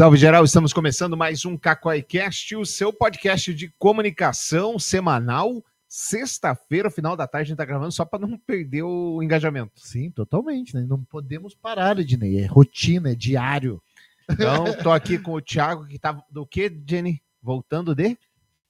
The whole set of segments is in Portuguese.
Salve geral, estamos começando mais um CacoiCast, o seu podcast de comunicação semanal. Sexta-feira, final da tarde, a gente tá gravando só para não perder o engajamento. Sim, totalmente, né? Não podemos parar, Ednei. É rotina, é diário. Então, tô aqui com o Thiago, que tá do que, Jenny? Voltando de?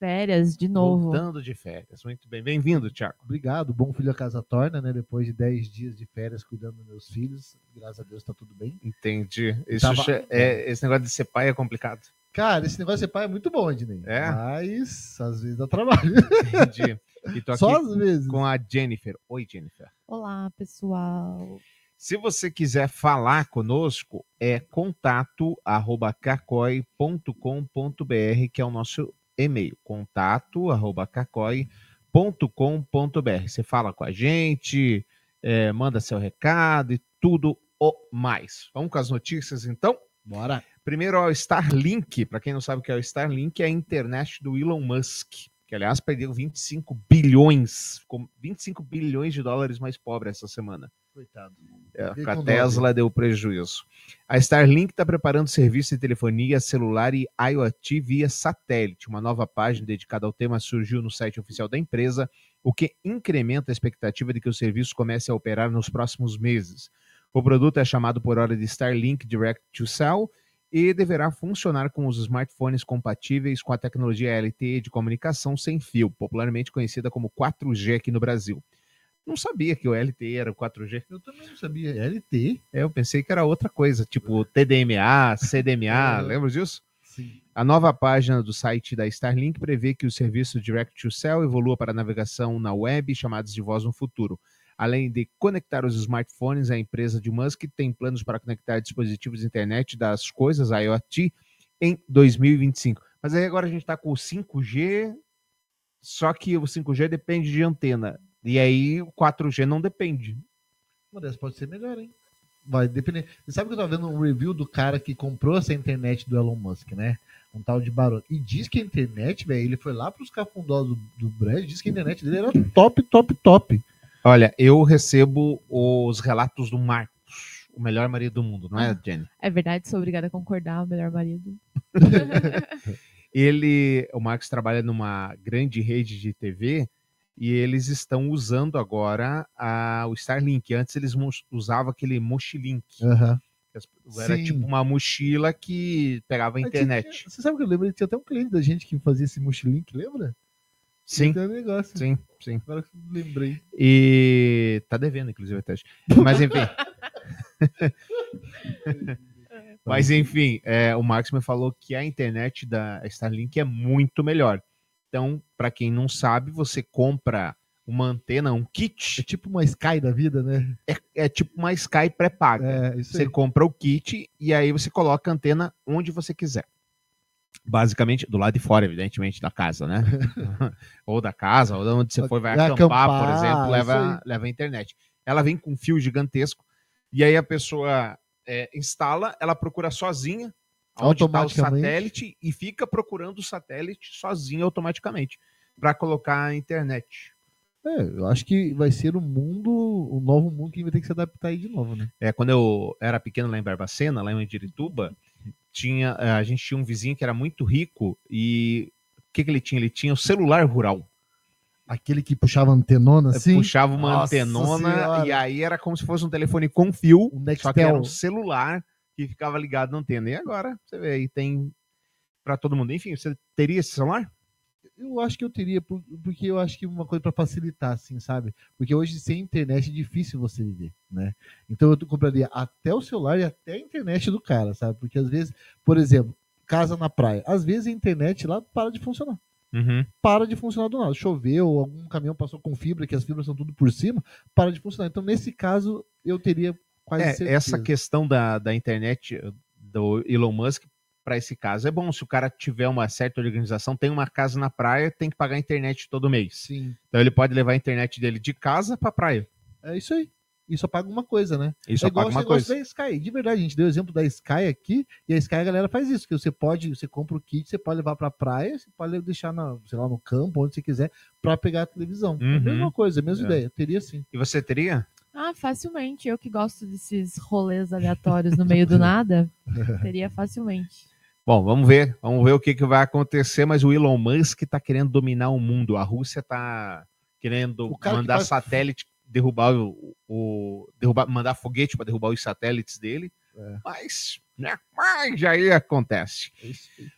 Férias, de novo. Voltando de férias. Muito bem. Bem-vindo, Thiago. Obrigado. Bom filho a casa torna, né? Depois de 10 dias de férias cuidando dos meus filhos. Graças a Deus tá tudo bem. Entendi. Isso Tava- che- é, esse negócio de ser pai é complicado. Cara, esse negócio de ser pai é muito bom, Ednei. É? Mas às vezes dá trabalho. Entendi. E tô aqui Só às vezes. com a Jennifer. Oi, Jennifer. Olá, pessoal. Se você quiser falar conosco, é contato arroba cacoi.com.br, que é o nosso e-mail. Contato arroba cacoi.com.br. Você fala com a gente, é, manda seu recado e tudo o mais. Vamos com as notícias, então? Bora. Primeiro, o Starlink. Para quem não sabe o que é o Starlink, é a internet do Elon Musk, que aliás perdeu 25 bilhões, ficou 25 bilhões de dólares mais pobre essa semana. Coitado. É, com a Tesla deu prejuízo. A Starlink está preparando serviço de telefonia celular e IoT via satélite. Uma nova página dedicada ao tema surgiu no site oficial da empresa, o que incrementa a expectativa de que o serviço comece a operar nos próximos meses. O produto é chamado por hora de Starlink Direct to Cell e deverá funcionar com os smartphones compatíveis com a tecnologia LTE de comunicação sem fio, popularmente conhecida como 4G aqui no Brasil. Não sabia que o LTE era o 4G. Eu também não sabia. LT? É, eu pensei que era outra coisa, tipo TDMA, CDMA, É. lembra disso? Sim. A nova página do site da Starlink prevê que o serviço Direct to Cell evolua para navegação na web e chamadas de voz no futuro. Além de conectar os smartphones, a empresa de Musk tem planos para conectar dispositivos de internet das coisas, IoT, em 2025. Mas aí agora a gente está com o 5G, só que o 5G depende de antena. E aí o 4G não depende. Uma dessas pode ser melhor, hein? Vai depender. Você sabe que eu tava vendo um review do cara que comprou essa internet do Elon Musk, né? Um tal de Barão. E diz que a internet, velho, ele foi lá pros cafundós do, do Brand, diz que a internet dele era top, top, top. Olha, eu recebo os relatos do Marcos, o melhor marido do mundo, não é, Jenny? É verdade, sou obrigada a concordar, o melhor marido. Ele, o Marcos trabalha numa grande rede de TV e eles estão usando agora a, o Starlink. Antes eles usavam aquele mochilink. Aham. Era Sim. tipo uma mochila que pegava a Mas internet. tinha- Você sabe que eu lembro? Tinha até um cliente da gente que fazia esse mochilink, lembra? Sim, um negócio. sim, sim. Agora que eu lembrei. E tá devendo, inclusive, até. Mas enfim. Mas enfim, é, o Marcos me falou que a internet da Starlink é muito melhor. Então, para quem não sabe, você compra uma antena, um É kit, tipo uma Sky da vida, né? é, é tipo uma Sky pré-paga. É, Você aí. compra o kit e aí você coloca a antena onde você quiser. Basicamente, do lado de fora, evidentemente, da casa, né? ou da casa, ou de onde você for, vai acampar, por acampar, exemplo, isso leva, leva a internet. Ela vem com um fio gigantesco e aí a pessoa é, instala, ela procura sozinha onde está o satélite e fica procurando o satélite sozinha automaticamente para colocar a internet. É, eu acho que vai ser o mundo, o novo mundo que vai ter que se adaptar aí de novo, né? É, quando eu era pequeno lá em Barbacena, lá em Mandirituba, tinha, eh, a gente tinha um vizinho que era muito rico e o que, que ele tinha? Ele tinha o celular rural. Aquele que puxava antenona assim. Puxava uma Nossa antenona Senhora. e aí era como se fosse um telefone com fio, Um só que era um celular que ficava ligado na antena. E agora, você vê aí, tem para todo mundo. Enfim, você teria esse celular? Eu acho que eu teria, por- porque eu acho que uma coisa pra facilitar, assim, sabe? Porque hoje sem internet é difícil você viver, né? Então eu compraria até o celular e até a internet do cara, sabe? Porque às vezes, por exemplo, casa na praia, às vezes a internet lá para de funcionar. Uhum. Para de funcionar do nada. Choveu, algum caminhão passou com fibra, que as fibras são tudo por cima, para de funcionar. Então, nesse caso, eu teria quase É, certeza. essa questão da, da internet eh, do Elon Musk para esse caso é bom. Se o cara tiver uma certa organização, tem uma casa na praia, tem que pagar a internet todo mês. Sim, Então ele pode levar a internet dele de casa para praia. é isso aí. E só paga uma coisa, né? Só é igual paga uma coisa. da Sky. De verdade, a gente deu o exemplo da Sky aqui, e a Sky a galera faz isso, que você pode, você compra o kit, você pode levar pra praia, você pode deixar na, sei lá, no campo, onde você quiser, pra pegar a televisão. É a Uhum. mesma coisa, a mesma É. ideia. Teria sim. E você teria? Ah, facilmente. Eu que gosto desses rolês aleatórios no meio do nada, teria facilmente. Bom, vamos ver, vamos ver o que, que vai acontecer, mas o Elon Musk está querendo dominar o mundo. A Rússia está querendo que mandar faz- satélite, derrubar o, o- derrubar, mandar foguete para derrubar os satélites dele. É. Mas, né, mas aí acontece. É.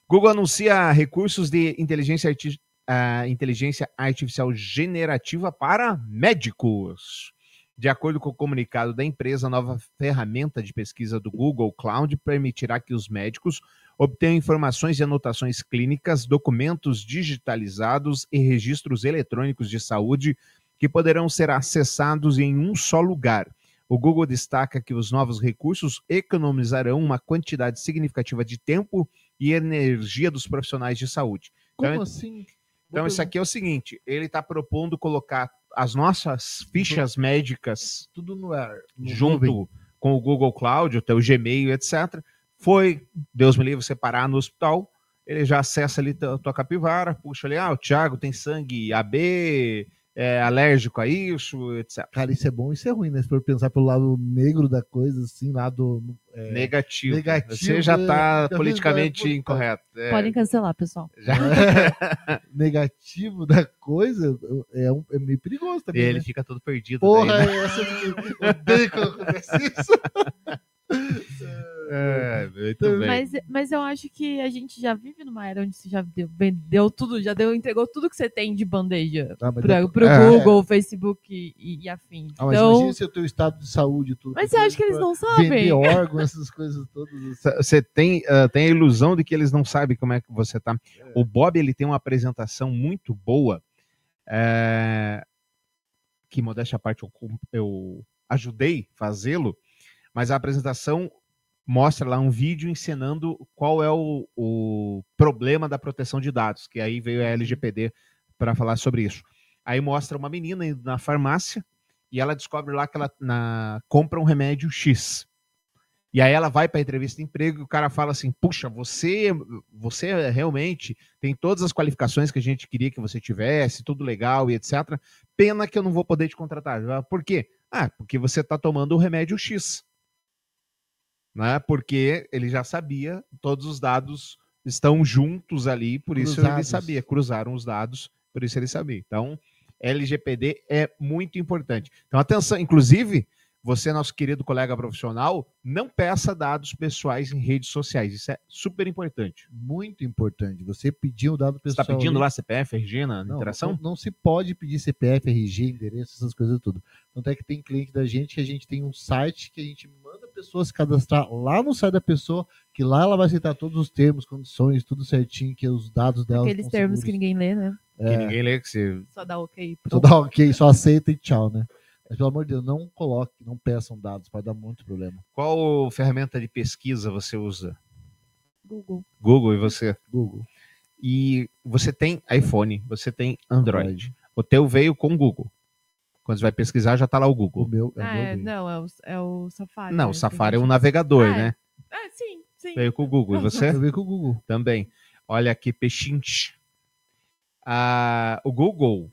Google anuncia recursos de inteligência, arti- ah, inteligência artificial generativa para médicos. De acordo com o comunicado da empresa, a nova ferramenta de pesquisa do Google Cloud permitirá que os médicos obtenham informações e anotações clínicas, documentos digitalizados e registros eletrônicos de saúde que poderão ser acessados em um só lugar. O Google destaca que os novos recursos economizarão uma quantidade significativa de tempo e energia dos profissionais de saúde. Como Então, assim? Então, isso aqui é o seguinte: ele está propondo colocar as nossas fichas médicas tudo no ar. no nuvem. junto com o Google Cloud, o teu Gmail, etc. Foi, Deus me livre, você parar no hospital, ele já acessa ali tua, tua capivara, puxa ali, ah, o Thiago tem sangue AB, é alérgico a isso, etc. Cara, isso é bom e isso é ruim, né? Se for pensar pelo lado negro da coisa, assim, lado. é, negativo. negativo, Você já está é, já politicamente vi- incorreto. É, Podem cancelar, pessoal. já- negativo da coisa é, um- é meio perigoso E também. ele né? fica todo perdido. Porra, daí, né? essa eu odeio quando acontece isso. É, muito bem. Mas, mas eu acho que a gente já vive numa era onde você já deu, vendeu tudo, já deu, entregou tudo que você tem de bandeja Ah, mas pro, é- pro é. Google, Facebook e, e afins. Ah, mas então, imagina se o teu estado de saúde e tudo. mas você acha que eles não sabem? Vender órgãos, essas coisas todas. Você tem, ah, tem a ilusão de que eles não sabem como é que você tá. É. O Bob ele tem uma apresentação muito boa. é, que modéstia à parte eu, eu ajudei fazê-lo, mas a apresentação mostra lá um vídeo ensinando qual é o, o problema da proteção de dados, que aí veio a LGPD para falar sobre isso. Aí mostra uma menina indo na farmácia e ela descobre lá que ela na- compra um remédio X. E aí ela vai para a entrevista de emprego e o cara fala assim: "Puxa, você você realmente tem todas as qualificações que a gente queria que você tivesse, tudo legal e etc. Pena que eu não vou poder te contratar". Por quê? Ah, porque você está tomando o remédio X. Né? Porque ele já sabia, todos os dados estão juntos ali, por isso ele sabia, cruzaram os dados, por isso ele sabia. Então, LGPD é muito importante. Então, atenção, inclusive, você, nosso querido colega profissional, não peça dados pessoais em redes sociais. Isso é super importante. Muito importante. Você pediu o dado Você está pessoal. pedindo ali. lá CPF, RG na Não, interação? Não, não se pode pedir CPF, RG, endereço, essas coisas tudo. Tanto é que tem cliente da gente que a gente tem um site que a gente manda a pessoa se cadastrar lá no site da pessoa, que lá ela vai aceitar todos os termos, condições, tudo certinho, que os dados dela Aqueles termos que seguros. ninguém lê, né? Que É, ninguém lê que você. Só dá ok. só dá ok, só aceita e tchau, né? Mas pelo amor de Deus, não coloque, não peçam dados, pode dar muito problema. Qual ferramenta de pesquisa você usa? Google. Google e você? Google. E você tem iPhone, você tem Android. O teu veio com o Google. Quando você vai pesquisar, já tá lá o O Google. meu é, Ah, o meu é, veio. não, é o, é o Safari. Não, né, o Safari é um gente- navegador, Ah, é. né? Ah, sim, sim. Veio com o Google. E você? Eu veio com o Google. Também. Olha aqui, pechinche. Ah, o Google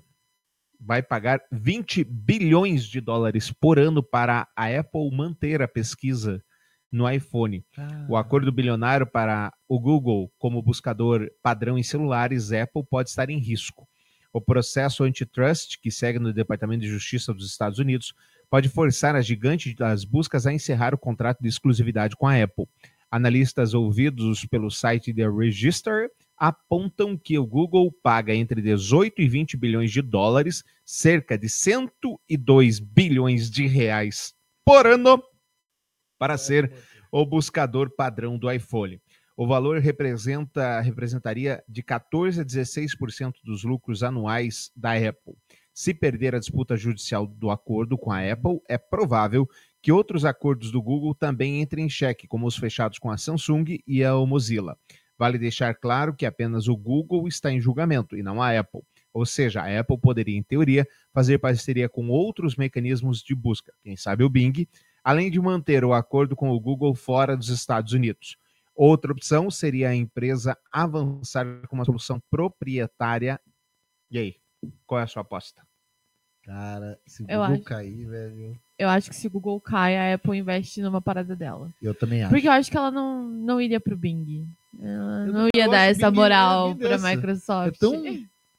vai pagar 20 bilhões de dólares por ano para a Apple manter a pesquisa no iPhone. O acordo bilionário para o Google como buscador padrão em celulares Apple pode estar em risco. O processo antitrust, que segue no Departamento de Justiça dos Estados Unidos, pode forçar a gigante das buscas a encerrar o contrato de exclusividade com a Apple. Analistas ouvidos pelo site The Register apontam que o Google paga entre 18 e 20 bilhões de dólares, cerca de 102 bilhões de reais por ano, para ser o buscador padrão do iPhone. O valor representa, representaria de 14 a 16% dos lucros anuais da Apple. Se perder a disputa judicial do acordo com a Apple, é provável que outros acordos do Google também entrem em xeque, como os fechados com a Samsung e a Mozilla. Vale deixar claro que apenas o Google está em julgamento e não a Apple. Ou seja, a Apple poderia, em teoria, fazer parceria com outros mecanismos de busca, quem sabe o Bing, além de manter o acordo com o Google fora dos Estados Unidos. Outra opção seria a empresa avançar com uma solução proprietária. E aí, qual é a sua aposta? Cara, se o Eu Google acho. cair, velho, Eu acho que se o Google cai, a Apple investe numa parada dela. eu também acho. Porque eu acho que ela não, não iria pro Bing. Eu Eu não ia dar essa moral eu pra dessa. Microsoft. É tão,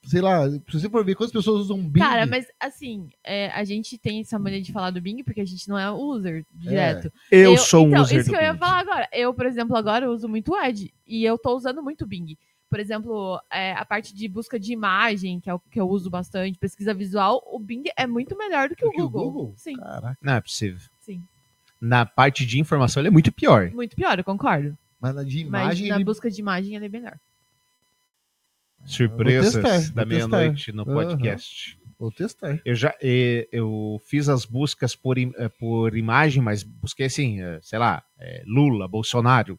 sei lá, se você for ver quantas pessoas usam Bing. Cara, mas assim, é, a gente tem essa mania de falar do Bing porque a gente não é user direto. Eu, sou um então, user isso que eu ia Bing. falar agora. Eu, por exemplo, agora uso muito o Edge e eu tô usando muito o Bing. Por exemplo, é, a parte de busca de imagem, que é o que eu uso bastante, pesquisa visual, o Bing é muito melhor do que, Do o, que o Google. Google? Sim, Caraca. Não é possível. sim. Na parte de informação, ele é muito pior. Muito pior, eu concordo. Mas na de Mas imagem. na ele- busca de imagem ele é melhor. Surpresas Vou testar, da meia-noite no podcast. Vou testar. Eu já eu fiz as buscas por, eh, por imagem, mas busquei assim, eh, sei lá, eh, Lula, Bolsonaro.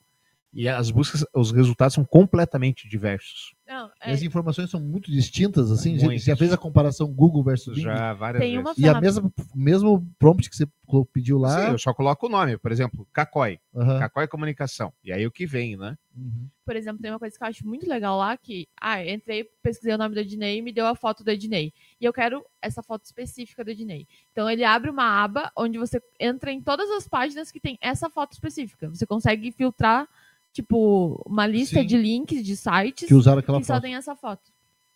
E as buscas, os resultados são completamente diversos. Não, E é, as informações são muito distintas, assim. Você Muito. já fez a comparação Google versus Bing? Já várias Tem vezes. uma E a mesma, mesmo prompt que você pediu lá. Sim, eu só coloco o nome, por exemplo, Cacói. Aham. Cacói Comunicação. E aí o que vem, né? Uhum. por exemplo, tem uma coisa que eu acho muito legal lá que, ah, eu entrei, pesquisei o nome do Ednei e me deu a foto do Ednei. E eu quero essa foto específica do Ednei. Então ele abre uma aba onde você entra em todas as páginas que tem essa foto específica. Você consegue filtrar, tipo, uma lista Sim. de links de sites Que usaram aquela que só foto. tem essa foto.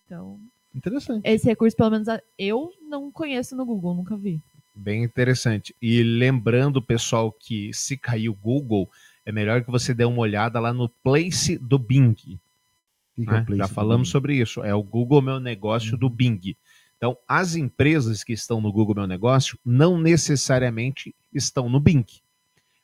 Então, Interessante. esse recurso, pelo menos, eu não conheço no Google, nunca vi. Bem interessante. E lembrando, pessoal, que se cair o Google, é melhor que você dê uma olhada lá no Place do Bing. Que que é né? o Place Já do falamos Bing? sobre isso. É o Google Meu Negócio do Bing. Então, as empresas que estão no Google Meu Negócio não necessariamente estão no Bing.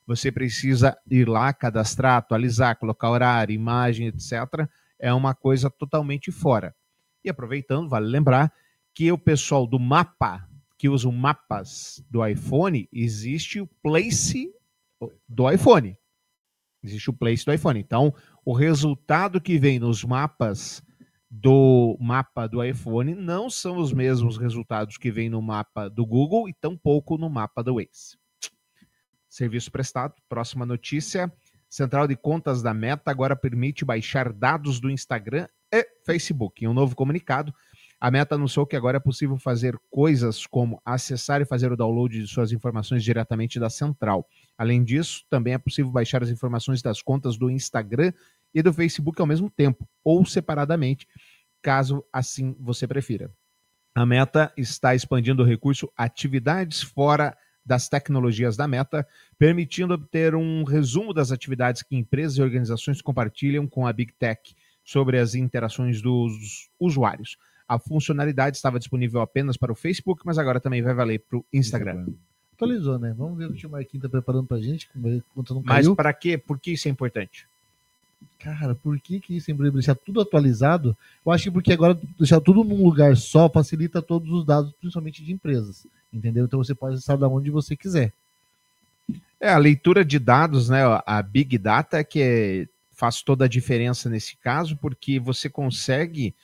Você precisa ir lá, cadastrar, atualizar, colocar horário, imagem, etc. É uma coisa totalmente fora. E aproveitando, vale lembrar que o pessoal do mapa, que usa o mapas do iPhone, existe o Place do iPhone. Existe o Place do iPhone. Então, o resultado que vem nos mapas do mapa do iPhone não são os mesmos resultados que vem no mapa do Google e tampouco no mapa do Waze. Serviço prestado. Próxima notícia. Central de Contas da Meta agora permite baixar dados do Instagram e Facebook. Em um novo comunicado, a Meta anunciou que agora é possível fazer coisas como acessar e fazer o download de suas informações diretamente da central. Além disso, também é possível baixar as informações das contas do Instagram e do Facebook ao mesmo tempo, ou separadamente, caso assim você prefira. A Meta está expandindo o recurso Atividades Fora das Tecnologias da Meta, permitindo obter um resumo das atividades que empresas e organizações compartilham com a Big Tech sobre as interações dos usuários. A funcionalidade estava disponível apenas para o Facebook, mas agora também vai valer para o Instagram. Atualizou, né? Vamos ver o que o Marquinhos tá preparando pra gente, enquanto não Mas para quê? Por que isso é importante? Cara, por que que isso, em deixar tudo atualizado? Eu acho que porque agora deixar tudo num lugar só facilita todos os dados, principalmente de empresas, entendeu? Então você pode acessar da onde você quiser. É, a leitura de dados, né? A Big Data é que é- faz toda a diferença nesse caso, porque você consegue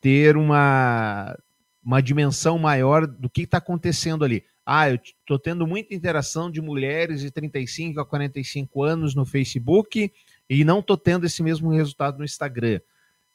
ter uma, uma dimensão maior do que está acontecendo ali. Ah, eu estou tendo muita interação de mulheres de 35 a 45 anos no Facebook e não estou tendo esse mesmo resultado no Instagram.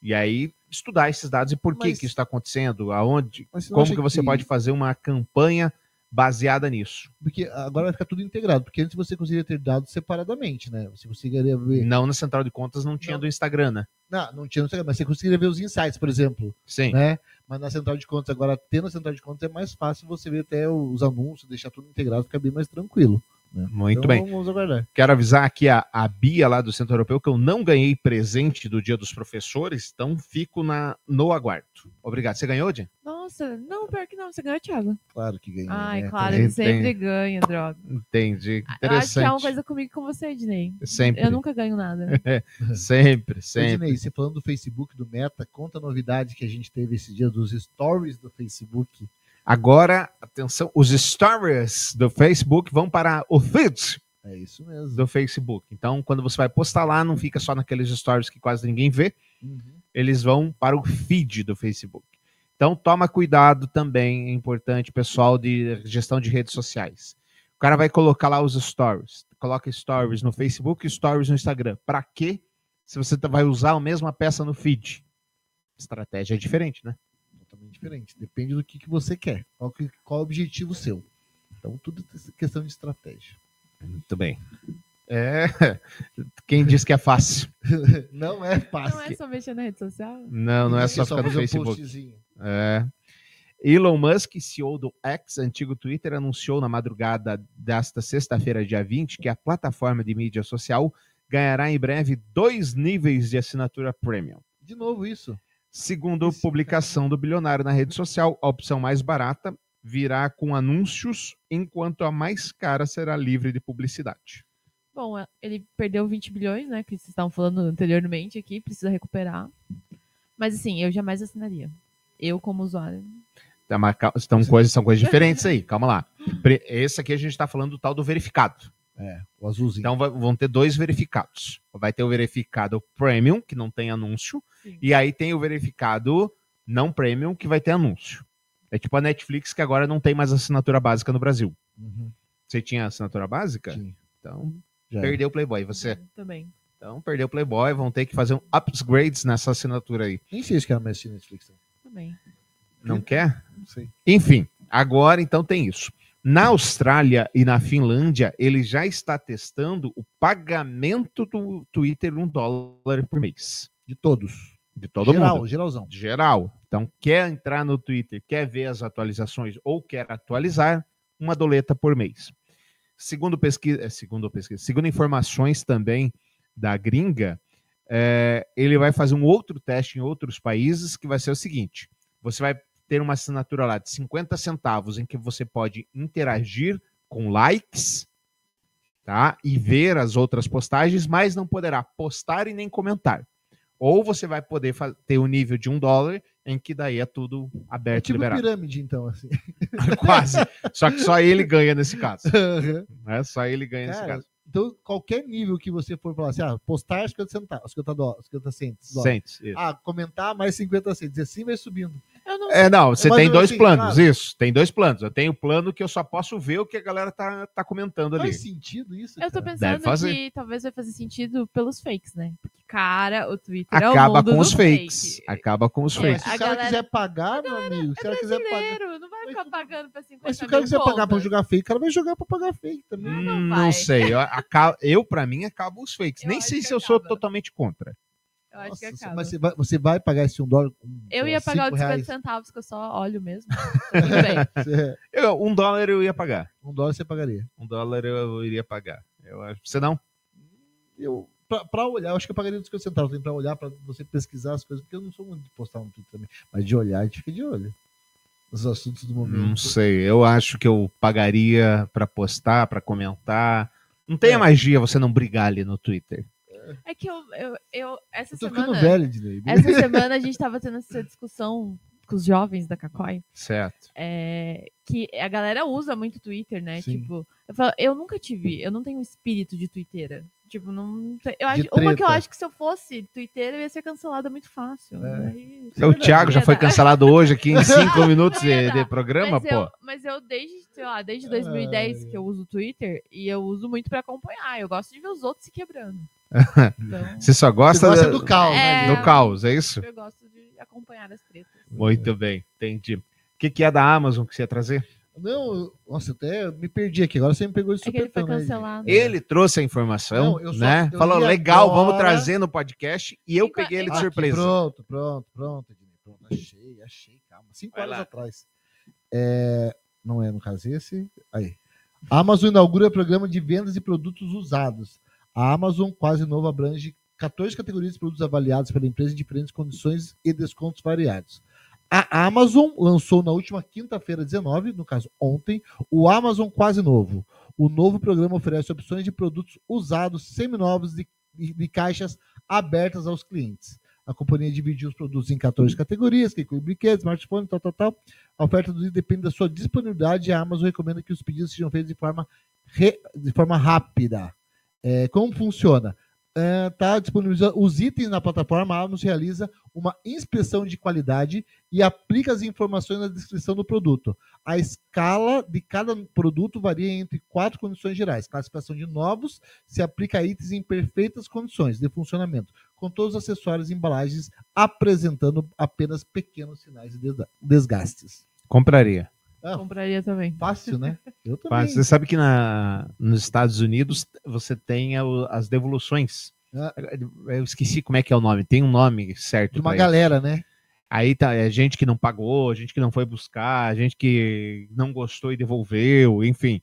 E aí, estudar esses dados e por que, Mas- que isso está acontecendo, aonde, como que você pode fazer uma campanha baseada nisso. Porque agora vai ficar tudo integrado, porque antes você conseguiria ter dados separadamente, né? Você conseguiria ver. Não na central de contas não tinha Não. do Instagram, né? Não, não tinha, não sei, mas você conseguiria ver os insights, por exemplo, Sim. né? Mas na central de contas, agora tendo a central de contas, é mais fácil você ver até os anúncios, deixar tudo integrado, fica bem mais tranquilo. Né? Muito Então, bem. Vamos aguardar. Quero avisar aqui a, a Bia lá do Centro Europeu que eu não ganhei presente do Dia dos Professores, então fico na, no aguardo. Obrigado. Você ganhou, Jim? Nossa, não, pior que não, você ganhou, Thiago. Claro que ganhou. Ai, né? claro, ele sempre tem- ganha, droga. Entendi. Eu acho Interessante. que é uma coisa comigo com você, Ednei. Sempre, Eu nunca ganho nada. sempre, Ô, sempre. Dinei, você falando do Facebook, do Meta, conta a novidade que a gente teve esse dia dos stories do Facebook. Agora, atenção, os stories do Facebook vão para o feed É isso mesmo. do Facebook. Então, quando você vai postar lá, não fica só naqueles stories que quase ninguém vê, Uhum. eles vão para o feed do Facebook. Então, toma cuidado também, é importante, pessoal de gestão de redes sociais. O cara vai colocar lá os stories. Coloca stories no Facebook e stories no Instagram. Para quê? Se você tá- vai usar a mesma peça no feed. Estratégia é diferente, né? Diferente. Depende do que, que você quer. Qual, que, qual é o objetivo seu. Então, tudo é questão de estratégia. Muito bem. É. Quem disse que é fácil? Não é Não fácil. é só mexer na rede social? Não, não é só Só ficar no fazer um Facebook. postzinho. É. Elon Musk, CEO do X, antigo Twitter, anunciou na madrugada desta sexta-feira, dia 20, que a plataforma de mídia social ganhará em breve dois níveis de assinatura premium. De novo isso. Segundo publicação do bilionário na rede social, a opção mais barata virá com anúncios, enquanto a mais cara será livre de publicidade. Bom, é, ele perdeu 20 bilhões, né? Que vocês estavam falando anteriormente aqui, precisa recuperar. Mas assim, eu jamais assinaria. Eu, como usuário. Tá, mas São coisas, são coisas diferentes aí, calma lá. Esse aqui a gente está falando do tal do verificado. É, o azulzinho. Então vai- vão ter dois verificados. Vai ter o verificado premium, que não tem anúncio, Sim. e aí tem o verificado não premium, que vai ter anúncio. É tipo a Netflix, que agora não tem mais assinatura básica no Brasil. Uhum, Você tinha assinatura básica? sim, Então, já perdeu o Playboy. Você? Também. Então, perdeu o Playboy, vão ter que fazer um upgrades nessa assinatura aí. Nem sei se quero mais assistir Netflix. Também. Não quer? Não sei. Enfim, agora então tem isso. Na Austrália e na Finlândia, ele já está testando o pagamento do Twitter um dólar por mês. De todos. De todo Geral, mundo. geralzão. Geral. Então, quer entrar no Twitter, quer ver as atualizações ou quer atualizar, uma doleta por mês. Segundo pesquisa, segundo pesquisa, segundo informações também da gringa, é, ele vai fazer um outro teste em outros países que vai ser o seguinte: você vai ter uma assinatura lá de 50 centavos em que você pode interagir com likes, tá? E ver as outras postagens, mas não poderá postar e nem comentar. Ou você vai poder ter o nível de um dólar, em que daí é tudo É aberto e tipo liberado. pirâmide, então, assim. Quase. Só que só ele ganha nesse caso. Né? Só ele ganha nesse Cara, caso. então, qualquer nível que você for falar assim, ah, postar 50 centavos, 50 dólares, 50 cents. dólares. Sente. isso. Ah, comentar mais 50 cents. E assim vai subindo. Não É, não, você Mas tem dois assim, planos, claro. isso. Tem dois planos. Eu tenho o plano que eu só posso ver o que a galera tá, tá comentando ali. Faz sentido isso? Eu tô cara? pensando fazer. que talvez vai fazer sentido pelos fakes, né? Porque, cara, o Twitter é o Acaba mundo com os fakes. fake. Acaba com os É, fakes. se a o cara galera- quiser pagar, meu amigo, se o cara quiser pagar. Não vai ficar pagando pra 50 Mas se o cara quiser pagar pra jogar fake, o cara vai jogar pra pagar fake também. não Hum, vai. não sei. Eu, eu para mim, acabo os fakes. Eu Nem sei se eu sou totalmente contra. Eu acho que acaba. mas você vai, você vai pagar esse um dólar? um, Eu ia pagar os 50 reais. centavos, que eu só olho mesmo. Tudo bem. Você- Eu- um dólar eu ia pagar. Um dólar você pagaria. Um dólar eu iria pagar. Eu acho. Você não? Eu, pra, pra olhar, eu acho que eu pagaria dos 50 centavos. Tem pra olhar, pra você pesquisar as coisas, porque eu não sou muito de postar no Twitter também. Mas de olhar, a gente fica de olho. Os assuntos do momento. Não sei. Eu acho que eu pagaria pra postar, pra comentar. Não tem É. a magia você não brigar ali no Twitter. É que eu, eu, eu essa Eu tô semana. velho. Essa semana a gente tava tendo essa discussão com os jovens da Cacói. Certo. é, que a galera usa muito Twitter, né? Sim. Tipo, eu, falo, eu nunca tive, eu não tenho espírito de Twittera. Tipo, não. Eu acho, uma que eu acho que se eu fosse Twitter, eu ia ser cancelada muito fácil. É. Aí- O Thiago já foi dar- cancelado hoje aqui em cinco minutos Não ia de, de programa, mas pô. Eu, mas eu desde, sei lá, desde 2010 Ai. que eu uso o Twitter e eu uso muito pra acompanhar. Eu gosto de ver os outros se quebrando. Então, Você só Você gosta, gosta da- do caos, É. né? do caos, é isso? eu gosto de acompanhar as tretas. Muito bem, entendi. O que, que é da Amazon que você ia trazer? Não, nossa, até me perdi aqui. Agora você me pegou de É ele supetão, né, cancelado. Ele trouxe a informação, Não, eu só- né? eu Falou, legal, vamos agora- trazer no podcast. E eu Enqu- peguei ele de Aqui, surpresa. Pronto, pronto, pronto, Ednei, pronto. Achei, achei, calma. Cinco Vai horas lá. atrás. É, não é no caso esse. Aí. A Amazon inaugura programa de vendas de produtos usados. A Amazon, quase novo, abrange 14 categorias de produtos avaliados pela empresa em diferentes condições e descontos variados. A Amazon lançou na última quinta-feira, 19, no caso ontem, o Amazon Quase Novo. O novo programa oferece opções de produtos usados, seminovos, de, de, caixas abertas aos clientes. A companhia dividiu os produtos em 14 categorias, que inclui brinquedos, smartphone, tal, tal, tal. A oferta do dia depende da sua disponibilidade e a Amazon recomenda que os pedidos sejam feitos de forma, re- de forma rápida. É, como funciona? Está disponibilizando os itens na plataforma, a Amazon realiza uma inspeção de qualidade e aplica as informações na descrição do produto. A escala de cada produto varia entre quatro condições gerais. Classificação de novos se aplica a itens em perfeitas condições de funcionamento, com todos os acessórios e embalagens apresentando apenas pequenos sinais de desga- desgastes. Compraria. Ah, Compraria também. fácil, né? Eu também. Mas Você sabe que na, nos Estados Unidos você tem as devoluções. Ah. Eu esqueci como é que é o nome. Tem um nome certo. De uma pra isso. galera, né? Aí tá, é gente que não pagou, gente que não foi buscar, gente que não gostou e devolveu, enfim.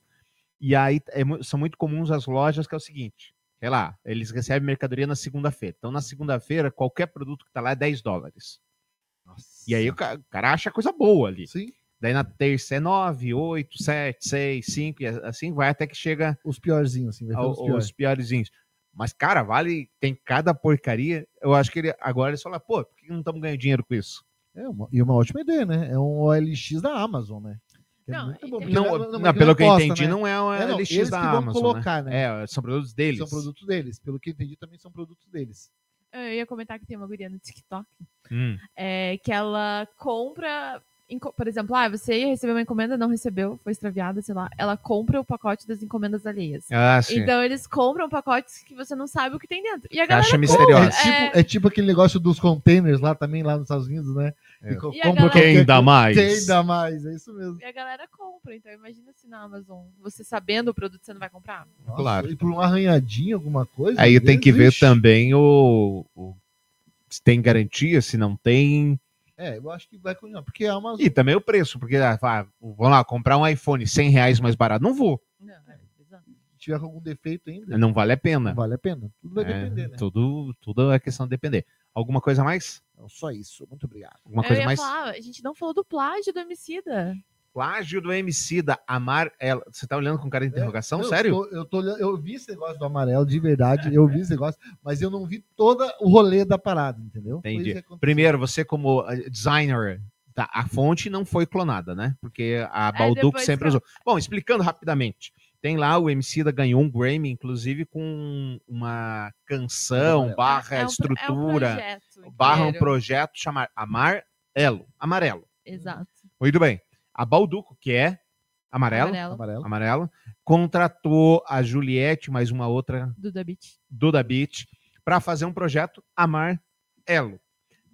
E aí é são muito comuns as lojas que é o seguinte, sei lá, eles recebem mercadoria na segunda-feira. Então na segunda-feira, qualquer produto que tá lá é 10 dólares. E aí o ca- o cara, acha coisa boa ali. Sim. Daí na terça é 9, 8, 7, 6, 5, e assim vai até que chega Os piorzinhos, assim. Vai ao- os piores. os piorzinhos. Mas, cara, vale, tem cada porcaria. Eu acho que ele, agora eles falam, pô, por que não estamos ganhando dinheiro com isso? É uma, e uma ótima ideia, né? É um OLX da Amazon, né? É Não, bom, Não, não pelo que eu entendi, né? não é um É, não, LX eles da que vão Amazon, colocar, né? né? É, são produtos deles. São produtos deles. Pelo que eu entendi, também são produtos deles. Eu ia comentar que tem uma guria no TikTok Hum. é, que ela compra. Por exemplo, ah, você ia receber uma encomenda, não recebeu, foi extraviada, sei lá. Ela compra o pacote das encomendas alheias. Ah, sim. Então eles compram pacotes que você não sabe o que tem dentro. E a Caixa galera É misteriosa. tipo, é tipo aquele negócio dos containers lá também, lá nos Estados Unidos, né? É. E compra galera- Quem dá mais? Quem dá mais, é isso mesmo. E a galera compra. Então imagina se na Amazon, você sabendo o produto, você não vai comprar. Nossa, Claro. E por um arranhadinho, alguma coisa. Aí tem que ver também o, o- se tem garantia, se não tem. É, eu acho que vai continuar. Porque a Amazon. E também o preço, porque ah, vamos lá, comprar um iPhone 100 reais mais barato, não vou. Não, é, exato. Se tiver algum defeito ainda, Não vale a não pena. vale a pena. Tudo vai É, depender, né? tudo, tudo é questão de depender. Alguma coisa mais? Então, só isso. Muito obrigado. Alguma Eu coisa ia mais? falar, a gente não falou do plágio do homicida. Plágio do MC da Amar. Ela... Você tá olhando com cara de interrogação? Eu Sério? tô- eu, tô, eu vi esse negócio do amarelo, de verdade. Eu vi esse negócio, mas eu não vi todo o rolê da parada, entendeu? Entendi. Primeiro, você como eh, designer, tá, a fonte não foi clonada, né? Porque a Balduco depois sempre que- usou. Bom, explicando rapidamente. Tem lá o MC da ganhou um Grammy, inclusive com uma canção, barra É um pro- é um estrutura, projeto barra um projeto chamado Amarelo. Amarelo. Exato. Muito bem. A Balduco, que é amarelo, Amarelo. Amarelo. amarelo, contratou a Juliette, mais uma outra Do The Beach. do Da Beat para fazer um projeto Amar Elo.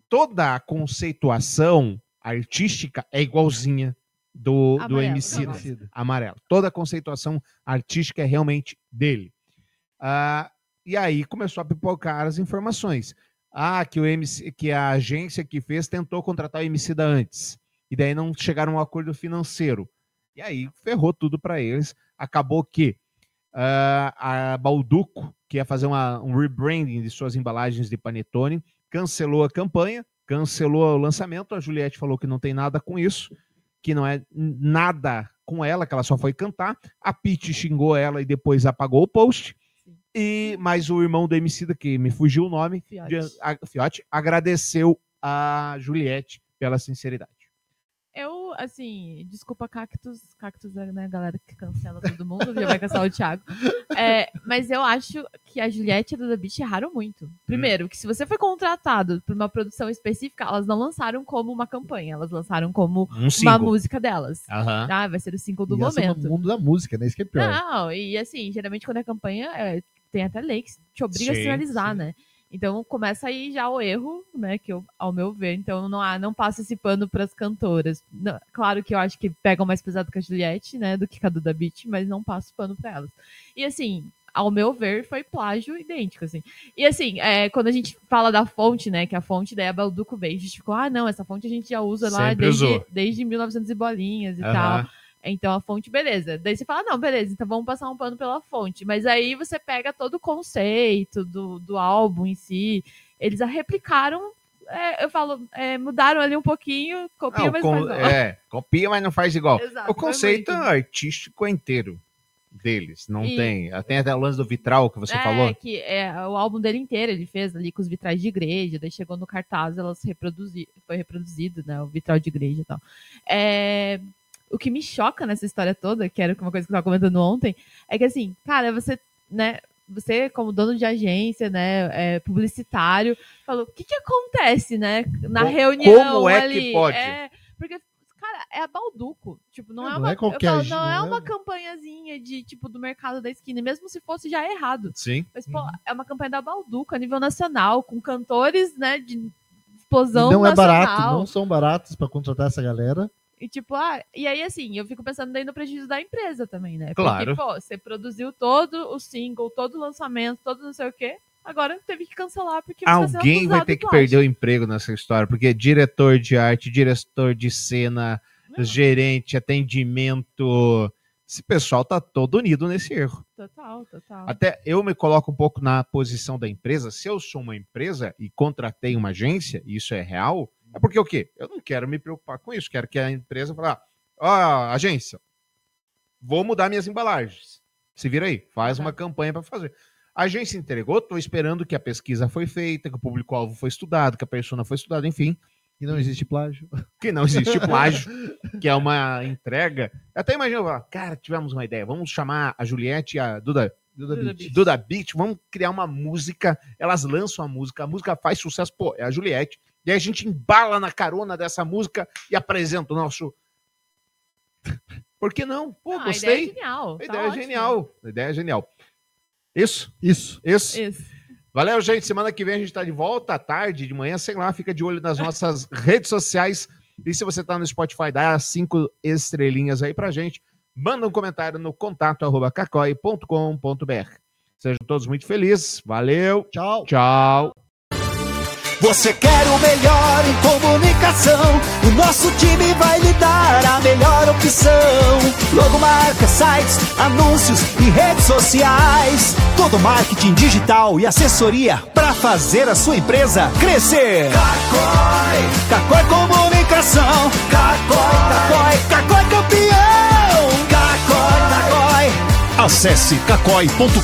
Toda a conceituação artística é igualzinha do, do MC. Amarelo. Toda a conceituação artística é realmente dele. Ah, e aí começou a pipocar as informações. Ah, que o MC, que a agência que fez tentou contratar o MC da antes. E daí não chegaram a um acordo financeiro. E aí ferrou tudo para eles. Acabou que ah, a Balduco, que ia fazer uma- um rebranding de suas embalagens de panetone, cancelou a campanha, cancelou o lançamento. A Juliette falou que não tem nada com isso, que não é nada com ela, que ela só foi cantar. A Pete xingou ela e depois apagou o post. E mais o irmão do Emicida, que me fugiu o nome, Fiote. de- a- Fiote, agradeceu a Juliette pela sinceridade. Eu, assim, desculpa Cactus. Cactus é né, a galera que cancela todo mundo, já vai cancelar o Thiago. É, mas eu acho que a Juliette e a Duda Beat erraram muito. Primeiro, que se você foi contratado por uma produção específica, elas não lançaram como uma campanha, elas lançaram como Um uma música delas. Ah, vai ser o single do E é momento. no mundo da música, né? Isso que é pior. Não, e assim, geralmente quando é campanha, é, tem até lei que te obriga Sim, a sinalizar, sim. né? Então começa aí já o erro, né? Que eu, ao meu ver, então não, há, não passa esse pano pras cantoras. Não- claro que eu acho que pegam mais pesado que a Juliette, né? Do que com a Duda Beat, mas não passo pano pra elas. E assim, ao meu ver, foi plágio idêntico, assim. E assim, é, quando a gente fala da fonte, né? Que a fonte daí a Balduco veio e justificou, ah, não, essa fonte a gente já usa lá Sempre desde, usou. desde 1900 e bolinhas e Aham. tal. Então a fonte, beleza. Daí você fala, não, beleza, então vamos passar um pano pela fonte. Mas aí você pega todo o conceito do, do álbum em si. Eles a replicaram, é, eu falo, é, mudaram ali um pouquinho, copia, mas con- faz mal. é, copia, mas não faz igual. Exato, o conceito artístico é inteiro deles, não E- tem. Tem até o lance do vitral que você é, falou. que é o álbum dele inteiro ele fez ali com os vitrais de igreja, daí chegou no cartaz, elas reproduzi, foi reproduzido, né, o vitral de igreja e tal. É, o que me choca nessa história toda, que era uma coisa que eu tava comentando ontem, é que assim, cara, você, né, você como dono de agência, né, é, publicitário, falou, o que que acontece, né, na Co- reunião como é que ali? pode? É, porque Cara, é a Balduco. Tipo, não É, é, não uma, é qualquer eu falo, não não é é- uma campanhazinha de tipo do mercado da esquina. E mesmo se fosse já é errado. Sim. Mas, pô, é uma campanha da Balduco a nível nacional, com cantores, né, de explosão não é nacional. barato, não são baratos pra contratar essa galera. E tipo, ah, e aí assim, eu fico pensando daí no prejuízo da empresa também, né? Claro. Porque, pô, você produziu todo o single, todo o lançamento, todo não sei o quê, agora teve que cancelar porque você tá Alguém vai ter que perder o emprego nessa história, porque diretor de arte, diretor de cena, Não. gerente, atendimento, esse pessoal tá todo unido nesse erro. Total, total. Até eu me coloco um pouco na posição da empresa. Se eu sou uma empresa e contratei uma agência, e isso é real, é porque o quê? Eu não quero me preocupar com isso. Quero que a empresa fale, ó, agência, vou mudar minhas embalagens. Se vira aí, faz Tá. uma campanha para fazer. A agência entregou, estou esperando que a pesquisa foi feita, que o público-alvo foi estudado, que a persona foi estudada, enfim, E não existe plágio. que não existe plágio, que é uma entrega. Eu até imagino, cara, tivemos uma ideia, vamos chamar a Juliette e a Duda Duda Duda Beat. Beat. Duda Beat, vamos criar uma música. Elas lançam a música, a música faz sucesso, pô, é a Juliette. E aí a gente embala na carona dessa música e apresenta o nosso. Por que não? Pô, Ah, A ideia é gostei. genial. A tá ideia é ótimo. genial. A ideia é genial. Isso, Isso. isso. Isso. Valeu, gente. Semana que vem a gente tá de volta à tarde, de manhã, sei lá, fica de olho nas nossas redes sociais. E se você tá no Spotify, dá cinco estrelinhas aí pra gente. Manda um comentário no contato arroba cacói.com.br. Sejam todos muito felizes. Valeu. Tchau. Tchau. Você quer o melhor em comunicação? O nosso time vai lhe dar a melhor opção. Logomarca, sites, anúncios e redes sociais. Todo marketing digital e assessoria para fazer a sua empresa crescer. Cacói, Cacói Comunicação. Cacói, Cacói, Cacói campeão. Cacói, Cacói. Acesse cacói.com.br.